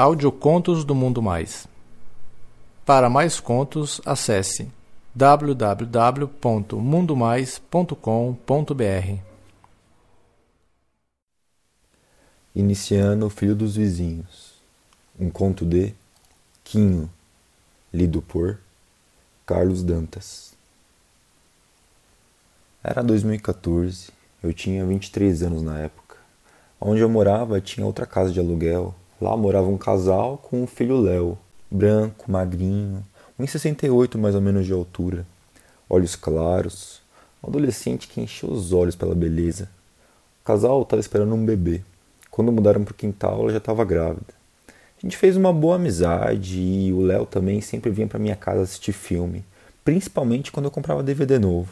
Audiocontos do Mundo Mais. Para mais contos, acesse www.mundomais.com.br. Iniciando o Filho dos Vizinhos. Um conto de Quinho, lido por Carlos Dantas. Era 2014, eu tinha 23 anos na época. Onde eu morava tinha outra casa de aluguel Lá morava um casal com um filho Léo, branco, magrinho, 1,68 mais ou menos de altura, olhos claros, um adolescente que encheu os olhos pela beleza. O casal estava esperando um bebê. Quando mudaram para o quintal, ela já estava grávida. A gente fez uma boa amizade e o Léo também sempre vinha para minha casa assistir filme, principalmente quando eu comprava DVD novo.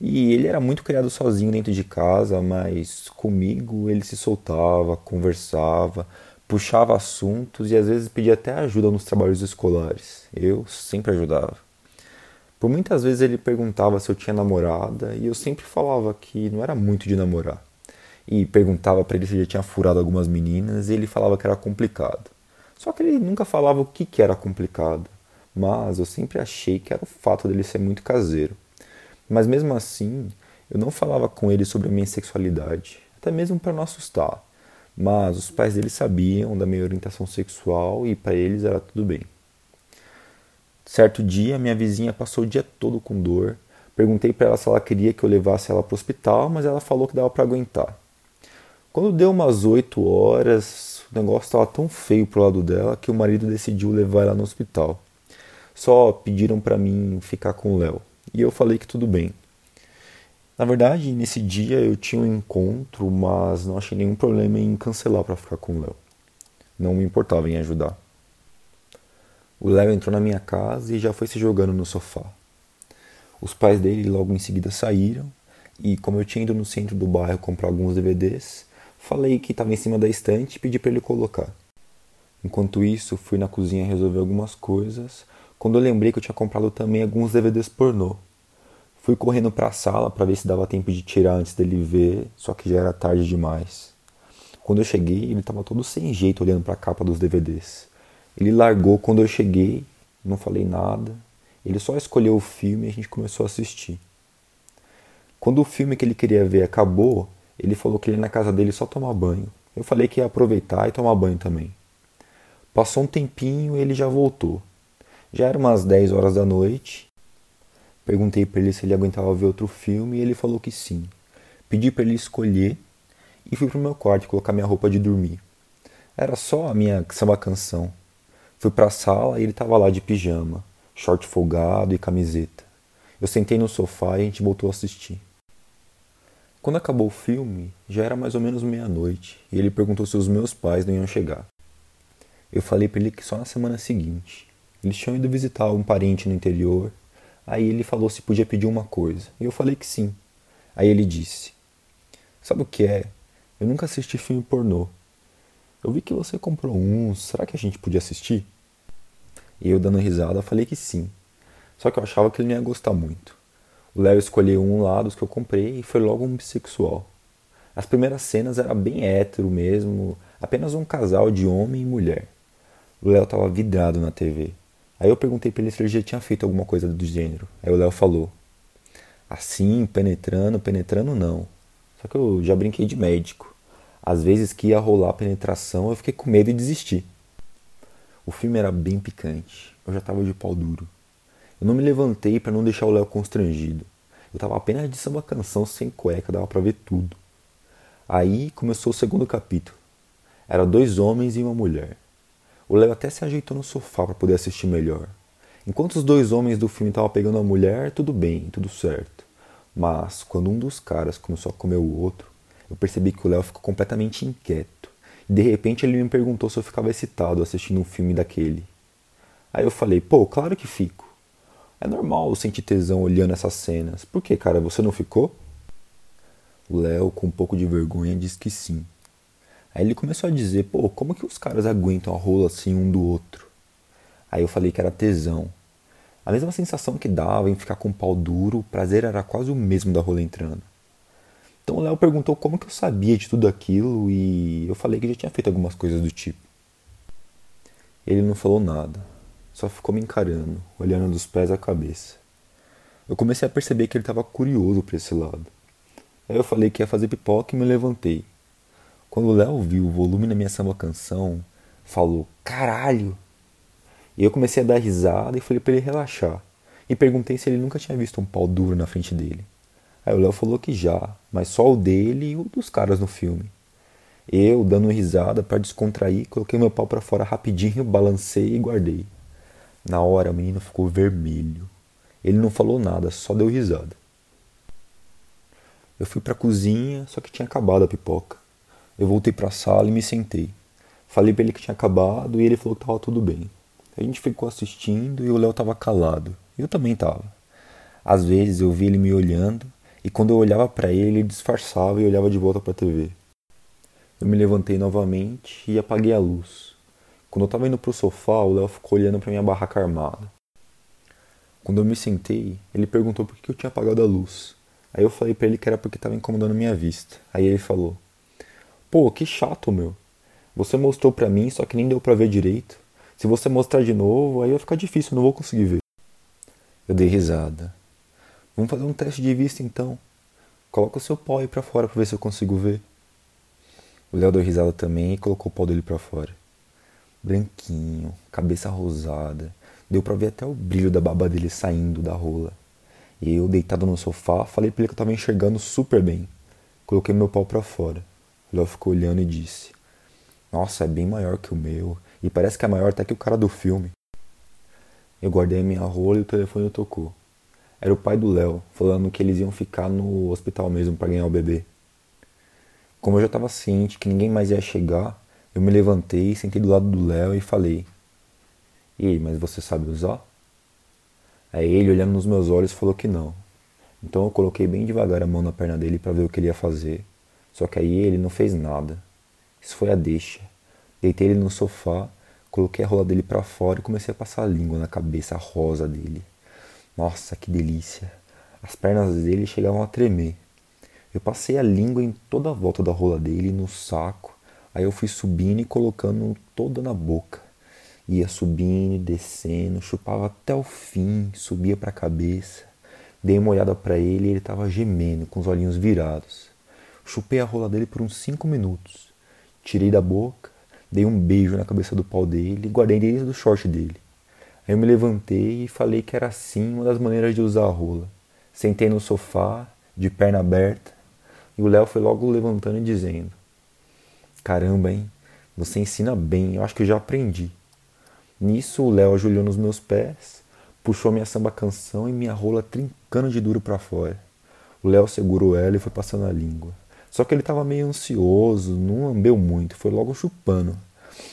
E ele era muito criado sozinho dentro de casa, mas comigo ele se soltava, conversava, puxava assuntos e às vezes pedia até ajuda nos trabalhos escolares. Eu sempre ajudava. Por muitas vezes ele perguntava se eu tinha namorada e eu sempre falava que não era muito de namorar. E perguntava para ele se ele já tinha furado algumas meninas e ele falava que era complicado. Só que ele nunca falava o que, que era complicado. Mas eu sempre achei que era o fato dele ser muito caseiro. Mas mesmo assim, eu não falava com ele sobre a minha sexualidade, até mesmo para não assustar. Mas os pais dele sabiam da minha orientação sexual e para eles era tudo bem. Certo dia, minha vizinha passou o dia todo com dor. Perguntei para ela se ela queria que eu levasse ela para o hospital, mas ela falou que dava para aguentar. Quando deu umas 8 horas, o negócio estava tão feio pro lado dela que o marido decidiu levar ela no hospital. Só pediram para mim ficar com o Léo. E eu falei que tudo bem. Na verdade, nesse dia eu tinha um encontro, mas não achei nenhum problema em cancelar para ficar com o Léo. Não me importava em ajudar. O Léo entrou na minha casa e já foi se jogando no sofá. Os pais dele logo em seguida saíram e, como eu tinha ido no centro do bairro comprar alguns DVDs, falei que estava em cima da estante e pedi para ele colocar. Enquanto isso, fui na cozinha resolver algumas coisas, quando eu lembrei que eu tinha comprado também alguns DVDs pornô Fui correndo para a sala para ver se dava tempo de tirar antes dele ver, só que já era tarde demais. Quando eu cheguei, ele estava todo sem jeito olhando para a capa dos DVDs. Ele largou quando eu cheguei, não falei nada. Ele só escolheu o filme e a gente começou a assistir. Quando o filme que ele queria ver acabou, ele falou que ele ia na casa dele só tomar banho. Eu falei que ia aproveitar e tomar banho também. Passou um tempinho e ele já voltou. Já era umas 10 horas da noite Perguntei para ele se ele aguentava ver outro filme e ele falou que sim. Pedi para ele escolher e fui pro meu quarto colocar minha roupa de dormir. Era só a minha samba canção. Fui para a sala e ele estava lá de pijama, short folgado e camiseta. Eu sentei no sofá e a gente voltou a assistir. Quando acabou o filme, já era mais ou menos meia-noite e ele perguntou se os meus pais não iam chegar. Eu falei para ele que só na semana seguinte. Eles tinham ido visitar um parente no interior Aí ele falou se podia pedir uma coisa. E eu falei que sim. Aí ele disse: Sabe o que é? Eu nunca assisti filme pornô. Eu vi que você comprou um, será que a gente podia assistir? E eu dando risada falei que sim. Só que eu achava que ele não ia gostar muito. O Léo escolheu um lá dos que eu comprei e foi logo um bissexual. As primeiras cenas era bem hétero mesmo, apenas um casal de homem e mulher. O Léo estava vidrado na TV. Aí eu perguntei pra ele se ele já tinha feito alguma coisa do gênero. Aí o Léo falou: Assim, penetrando, penetrando não. Só que eu já brinquei de médico. Às vezes que ia rolar penetração, eu fiquei com medo e desisti. O filme era bem picante. Eu já tava de pau duro. Eu não me levantei para não deixar o Léo constrangido. Eu tava apenas de samba canção sem cueca, dava para ver tudo. Aí começou o segundo capítulo. Era dois homens e uma mulher. O Léo até se ajeitou no sofá para poder assistir melhor. Enquanto os dois homens do filme estavam pegando a mulher, tudo bem, tudo certo. Mas quando um dos caras começou a comer o outro, eu percebi que o Léo ficou completamente inquieto. E de repente ele me perguntou se eu ficava excitado assistindo um filme daquele. Aí eu falei, pô, claro que fico. É normal eu sentir tesão olhando essas cenas. Por que, cara, você não ficou? O Léo, com um pouco de vergonha, disse que sim. Aí ele começou a dizer, pô, como que os caras aguentam a rola assim um do outro? Aí eu falei que era tesão. A mesma sensação que dava em ficar com o pau duro, o prazer era quase o mesmo da rola entrando. Então o Léo perguntou como que eu sabia de tudo aquilo e eu falei que já tinha feito algumas coisas do tipo. Ele não falou nada, só ficou me encarando, olhando dos pés à cabeça. Eu comecei a perceber que ele estava curioso para esse lado. Aí eu falei que ia fazer pipoca e me levantei. Quando o Léo viu o volume da minha samba canção, falou: Caralho! E eu comecei a dar risada e falei para ele relaxar. E perguntei se ele nunca tinha visto um pau duro na frente dele. Aí o Léo falou que já, mas só o dele e o dos caras no filme. Eu, dando risada para descontrair, coloquei meu pau para fora rapidinho, balancei e guardei. Na hora o menino ficou vermelho. Ele não falou nada, só deu risada. Eu fui para a cozinha, só que tinha acabado a pipoca. Eu voltei para a sala e me sentei. Falei para ele que tinha acabado e ele falou que estava tudo bem. A gente ficou assistindo e o Léo estava calado. Eu também estava. Às vezes eu via ele me olhando e quando eu olhava para ele, ele disfarçava e olhava de volta para a TV. Eu me levantei novamente e apaguei a luz. Quando eu estava indo para o sofá, o Léo ficou olhando para minha barraca armada. Quando eu me sentei, ele perguntou por que eu tinha apagado a luz. Aí eu falei para ele que era porque estava incomodando minha vista. Aí ele falou: "Pô, que chato, meu. Você mostrou para mim, só que nem deu para ver direito. Se você mostrar de novo, aí vai ficar difícil, não vou conseguir ver." Eu dei risada. Vamos fazer um teste de vista então. Coloca o seu pau aí pra fora pra ver se eu consigo ver. O Léo deu risada também e colocou o pau dele pra fora. Branquinho, cabeça rosada. Deu pra ver até o brilho da baba dele saindo da rola. E eu, deitado no sofá, falei pra ele que eu tava enxergando super bem. Coloquei meu pau pra fora. Léo ficou olhando e disse: Nossa, é bem maior que o meu. E parece que é maior até que o cara do filme. Eu guardei a minha rola e o telefone tocou. Era o pai do Léo, falando que eles iam ficar no hospital mesmo para ganhar o bebê. Como eu já estava ciente que ninguém mais ia chegar, eu me levantei, sentei do lado do Léo e falei: E mas você sabe usar? Aí ele, olhando nos meus olhos, falou que não. Então eu coloquei bem devagar a mão na perna dele para ver o que ele ia fazer. Só que aí ele não fez nada. Isso foi a deixa. Deitei ele no sofá, coloquei a rola dele para fora e comecei a passar a língua na cabeça rosa dele. Nossa, que delícia! As pernas dele chegavam a tremer. Eu passei a língua em toda a volta da rola dele, no saco. Aí eu fui subindo e colocando toda na boca. Ia subindo descendo, chupava até o fim, subia para a cabeça. Dei uma olhada para ele e ele estava gemendo, com os olhinhos virados. Chupei a rola dele por uns cinco minutos. Tirei da boca, dei um beijo na cabeça do pau dele e guardei dentro do short dele. Eu me levantei e falei que era assim uma das maneiras de usar a rola. Sentei no sofá, de perna aberta, e o Léo foi logo levantando e dizendo: Caramba, hein? Você ensina bem, eu acho que eu já aprendi. Nisso, o Léo ajoelhou nos meus pés, puxou minha samba canção e minha rola trincando de duro para fora. O Léo segurou ela e foi passando a língua. Só que ele estava meio ansioso, não lambeu muito, foi logo chupando.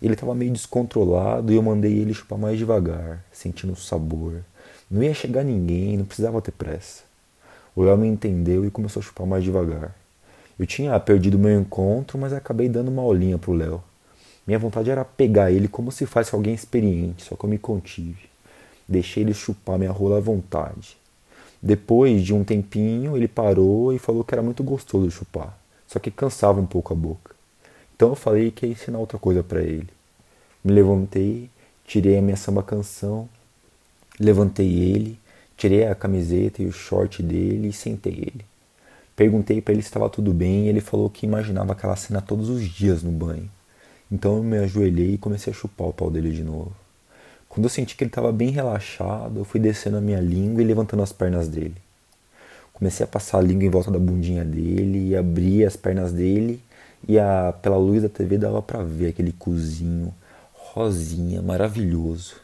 Ele estava meio descontrolado e eu mandei ele chupar mais devagar, sentindo o sabor. Não ia chegar ninguém, não precisava ter pressa. O Léo me entendeu e começou a chupar mais devagar. Eu tinha perdido meu encontro, mas acabei dando uma olhinha pro Léo. Minha vontade era pegar ele como se faz com alguém experiente, só que eu me contive. Deixei ele chupar minha rola à vontade. Depois de um tempinho, ele parou e falou que era muito gostoso chupar, só que cansava um pouco a boca. Então eu falei que ia ensinar outra coisa para ele. Me levantei, tirei a minha samba canção, levantei ele, tirei a camiseta e o short dele e sentei ele. Perguntei para ele se estava tudo bem e ele falou que imaginava aquela cena todos os dias no banho. Então eu me ajoelhei e comecei a chupar o pau dele de novo. Quando eu senti que ele estava bem relaxado, eu fui descendo a minha língua e levantando as pernas dele. Comecei a passar a língua em volta da bundinha dele e abrir as pernas dele e a, pela luz da TV dava para ver aquele cozinho rosinha, maravilhoso.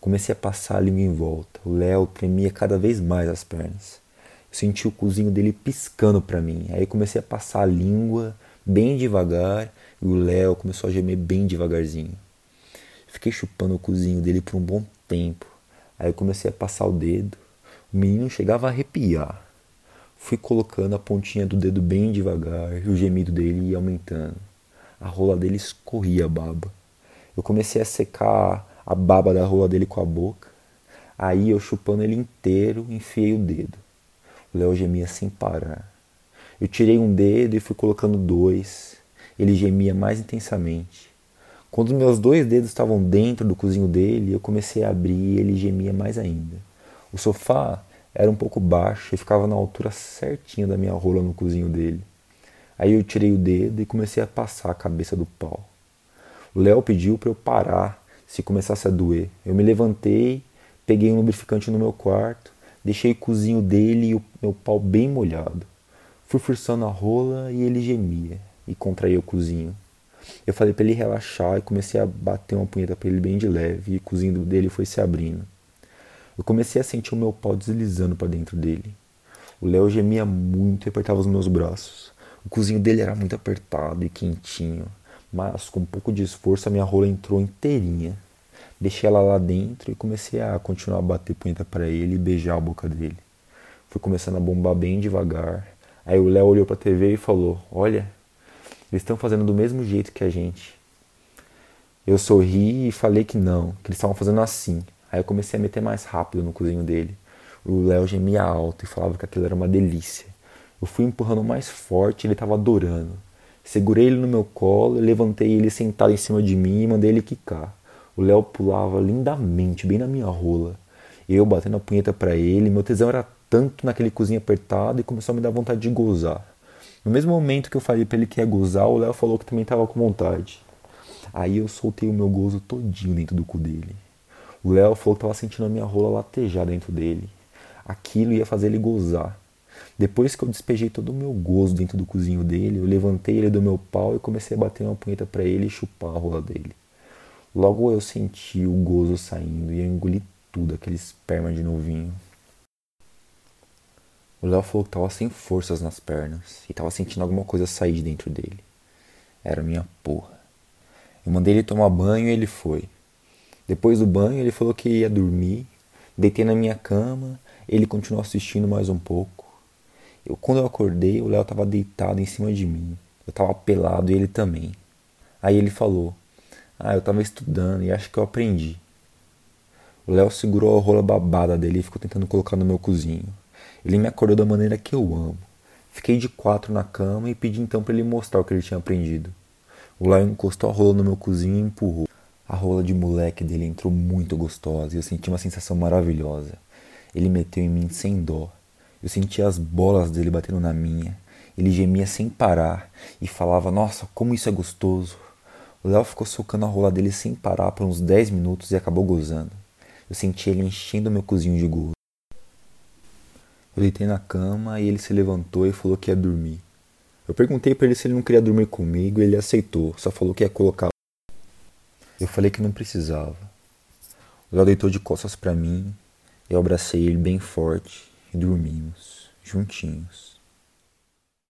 Comecei a passar a língua em volta. O Léo tremia cada vez mais as pernas. Eu senti o cozinho dele piscando para mim. Aí comecei a passar a língua bem devagar e o Léo começou a gemer bem devagarzinho. Fiquei chupando o cozinho dele por um bom tempo. Aí eu comecei a passar o dedo. O menino chegava a arrepiar. Fui colocando a pontinha do dedo bem devagar e o gemido dele ia aumentando. A rola dele escorria a baba. Eu comecei a secar a baba da rola dele com a boca. Aí eu chupando ele inteiro, enfiei o dedo. O Léo gemia sem parar. Eu tirei um dedo e fui colocando dois. Ele gemia mais intensamente. Quando meus dois dedos estavam dentro do cozinho dele, eu comecei a abrir e ele gemia mais ainda. O sofá era um pouco baixo e ficava na altura certinha da minha rola no cozinho dele. Aí eu tirei o dedo e comecei a passar a cabeça do pau. O Léo pediu para eu parar se começasse a doer. Eu me levantei, peguei um lubrificante no meu quarto, deixei o cozinho dele e o meu pau bem molhado. Fui forçando a rola e ele gemia e contraía o cozinho. Eu falei para ele relaxar e comecei a bater uma punheta para ele bem de leve e o cozinho dele foi se abrindo. Eu comecei a sentir o meu pau deslizando para dentro dele. O Léo gemia muito e apertava os meus braços. O cozinho dele era muito apertado e quentinho, mas com um pouco de esforço a minha rola entrou inteirinha. Deixei ela lá dentro e comecei a continuar a bater punheta para ele e beijar a boca dele. Fui começando a bombar bem devagar. Aí o Léo olhou para a TV e falou: Olha, eles estão fazendo do mesmo jeito que a gente. Eu sorri e falei que não, que eles estavam fazendo assim. Aí eu comecei a meter mais rápido no cozinho dele. O Léo gemia alto e falava que aquilo era uma delícia. Eu fui empurrando mais forte ele estava adorando. Segurei ele no meu colo, levantei ele sentado em cima de mim e mandei ele quicar. O Léo pulava lindamente, bem na minha rola. Eu batendo a punheta para ele, meu tesão era tanto naquele cozinho apertado e começou a me dar vontade de gozar. No mesmo momento que eu falei para ele que ia gozar, o Léo falou que também estava com vontade. Aí eu soltei o meu gozo todinho dentro do cu dele. O Léo falou que estava sentindo a minha rola latejar dentro dele. Aquilo ia fazer ele gozar. Depois que eu despejei todo o meu gozo dentro do cozinho dele, eu levantei ele do meu pau e comecei a bater uma punheta para ele e chupar a rola dele. Logo eu senti o gozo saindo e eu engoli tudo, aquele esperma de novinho. O Léo falou que tava sem forças nas pernas e tava sentindo alguma coisa sair de dentro dele. Era minha porra. Eu mandei ele tomar banho e ele foi. Depois do banho, ele falou que ia dormir. Deitei na minha cama, ele continuou assistindo mais um pouco. Eu, quando eu acordei, o Léo tava deitado em cima de mim. Eu tava pelado e ele também. Aí ele falou: Ah, eu tava estudando e acho que eu aprendi. O Léo segurou a rola babada dele e ficou tentando colocar no meu cozinho. Ele me acordou da maneira que eu amo. Fiquei de quatro na cama e pedi então para ele mostrar o que ele tinha aprendido. O Lion encostou a rola no meu cozinho e empurrou. A rola de moleque dele entrou muito gostosa e eu senti uma sensação maravilhosa. Ele meteu em mim sem dó. Eu sentia as bolas dele batendo na minha. Ele gemia sem parar e falava: Nossa, como isso é gostoso. O Léo ficou socando a rola dele sem parar por uns 10 minutos e acabou gozando. Eu senti ele enchendo meu cozinho de gozo. Eu deitei na cama e ele se levantou e falou que ia dormir. Eu perguntei para ele se ele não queria dormir comigo e ele aceitou, só falou que ia colocar. Eu falei que não precisava. O Léo deitou de costas para mim, eu abracei ele bem forte e dormimos, juntinhos.